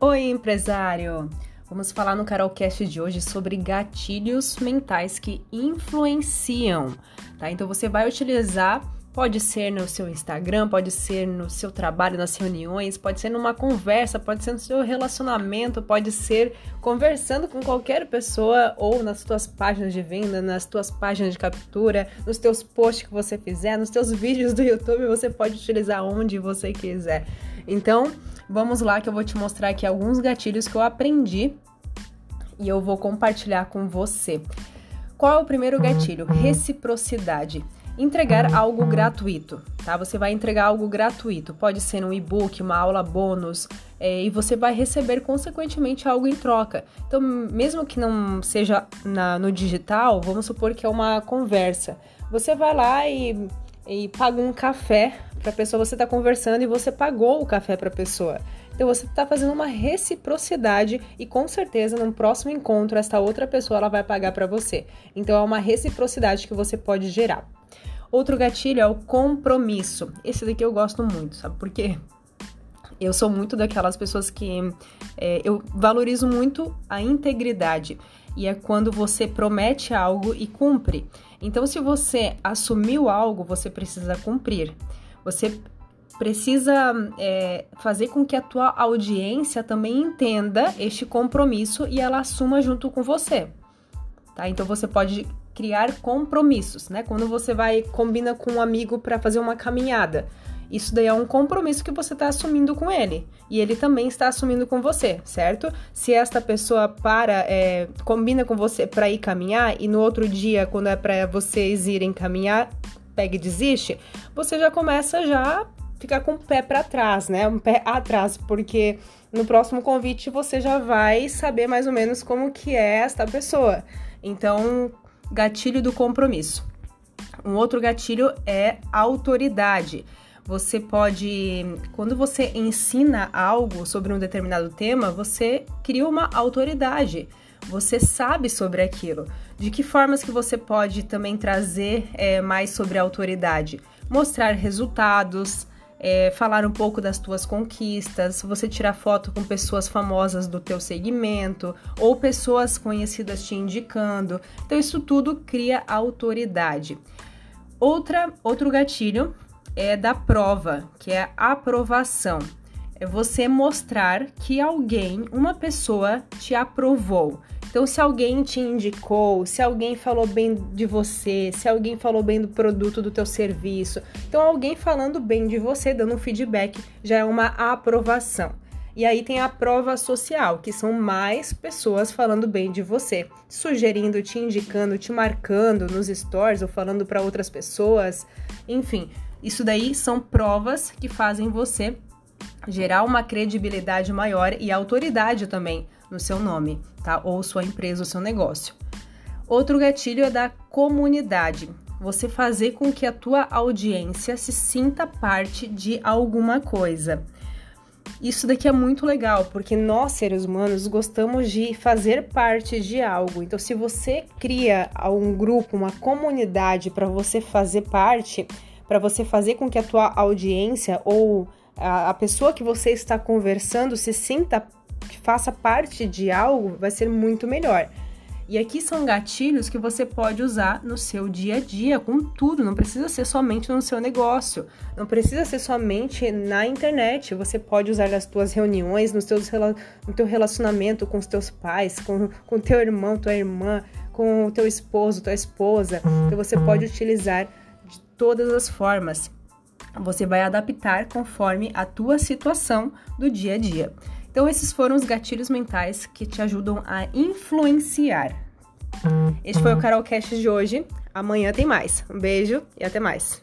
Oi, empresário! Vamos falar no Carolcast de hoje sobre gatilhos mentais que influenciam, tá? Então você vai utilizar, pode ser no seu Instagram, pode ser no seu trabalho, nas reuniões, pode ser numa conversa, pode ser no seu relacionamento, pode ser conversando com qualquer pessoa ou nas tuas páginas de venda, nas tuas páginas de captura, nos teus posts que você fizer, nos teus vídeos do YouTube, você pode utilizar onde você quiser. Então, vamos lá que eu vou te mostrar aqui alguns gatilhos que eu aprendi e eu vou compartilhar com você. Qual é o primeiro gatilho? Reciprocidade. Entregar algo gratuito, tá? Você vai entregar algo gratuito, pode ser um e-book, uma aula bônus, é, e você vai receber consequentemente algo em troca. Então, mesmo que não seja na, no digital, vamos supor que é uma conversa. Você vai lá e, e paga um café para a pessoa, você está conversando e você pagou o café para a pessoa. Então você está fazendo uma reciprocidade e com certeza no próximo encontro esta outra pessoa ela vai pagar para você. Então é uma reciprocidade que você pode gerar. Outro gatilho é o compromisso. Esse daqui eu gosto muito, sabe por quê? Eu sou muito daquelas pessoas que é, eu valorizo muito a integridade e é quando você promete algo e cumpre. Então, se você assumiu algo, você precisa cumprir. Você precisa é, fazer com que a tua audiência também entenda este compromisso e ela assuma junto com você. Tá? Então você pode criar compromissos, né? Quando você vai combina com um amigo para fazer uma caminhada, isso daí é um compromisso que você está assumindo com ele e ele também está assumindo com você, certo? Se esta pessoa para, é, combina com você para ir caminhar e no outro dia, quando é para vocês irem caminhar, pega e desiste, você já começa já ficar com o pé para trás, né? Um pé atrás, porque no próximo convite você já vai saber mais ou menos como que é esta pessoa. Então, gatilho do compromisso. Um outro gatilho é autoridade. Você pode, quando você ensina algo sobre um determinado tema, você cria uma autoridade. Você sabe sobre aquilo. De que formas que você pode também trazer é, mais sobre a autoridade? Mostrar resultados, é, falar um pouco das tuas conquistas, você tirar foto com pessoas famosas do teu segmento ou pessoas conhecidas te indicando. Então isso tudo cria autoridade. Outra, outro gatilho é da prova, que é a aprovação. É você mostrar que alguém, uma pessoa, te aprovou. Então, se alguém te indicou, se alguém falou bem de você, se alguém falou bem do produto do teu serviço, então alguém falando bem de você, dando um feedback, já é uma aprovação. E aí tem a prova social, que são mais pessoas falando bem de você, sugerindo, te indicando, te marcando nos stories ou falando para outras pessoas. Enfim, isso daí são provas que fazem você gerar uma credibilidade maior e autoridade também no seu nome, tá? Ou sua empresa, o seu negócio. Outro gatilho é da comunidade. Você fazer com que a tua audiência se sinta parte de alguma coisa. Isso daqui é muito legal, porque nós seres humanos gostamos de fazer parte de algo. Então, se você cria um grupo, uma comunidade para você fazer parte, para você fazer com que a tua audiência ou a, a pessoa que você está conversando se sinta que faça parte de algo, vai ser muito melhor. E aqui são gatilhos que você pode usar no seu dia a dia, com tudo, não precisa ser somente no seu negócio, não precisa ser somente na internet, você pode usar nas tuas reuniões, nos teus, no teu relacionamento com os teus pais, com, com teu irmão, tua irmã, com o teu esposo, tua esposa, então você pode utilizar de todas as formas. Você vai adaptar conforme a tua situação do dia a dia. Então, esses foram os gatilhos mentais que te ajudam a influenciar. Este foi o Carolcast de hoje. Amanhã tem mais. Um beijo e até mais.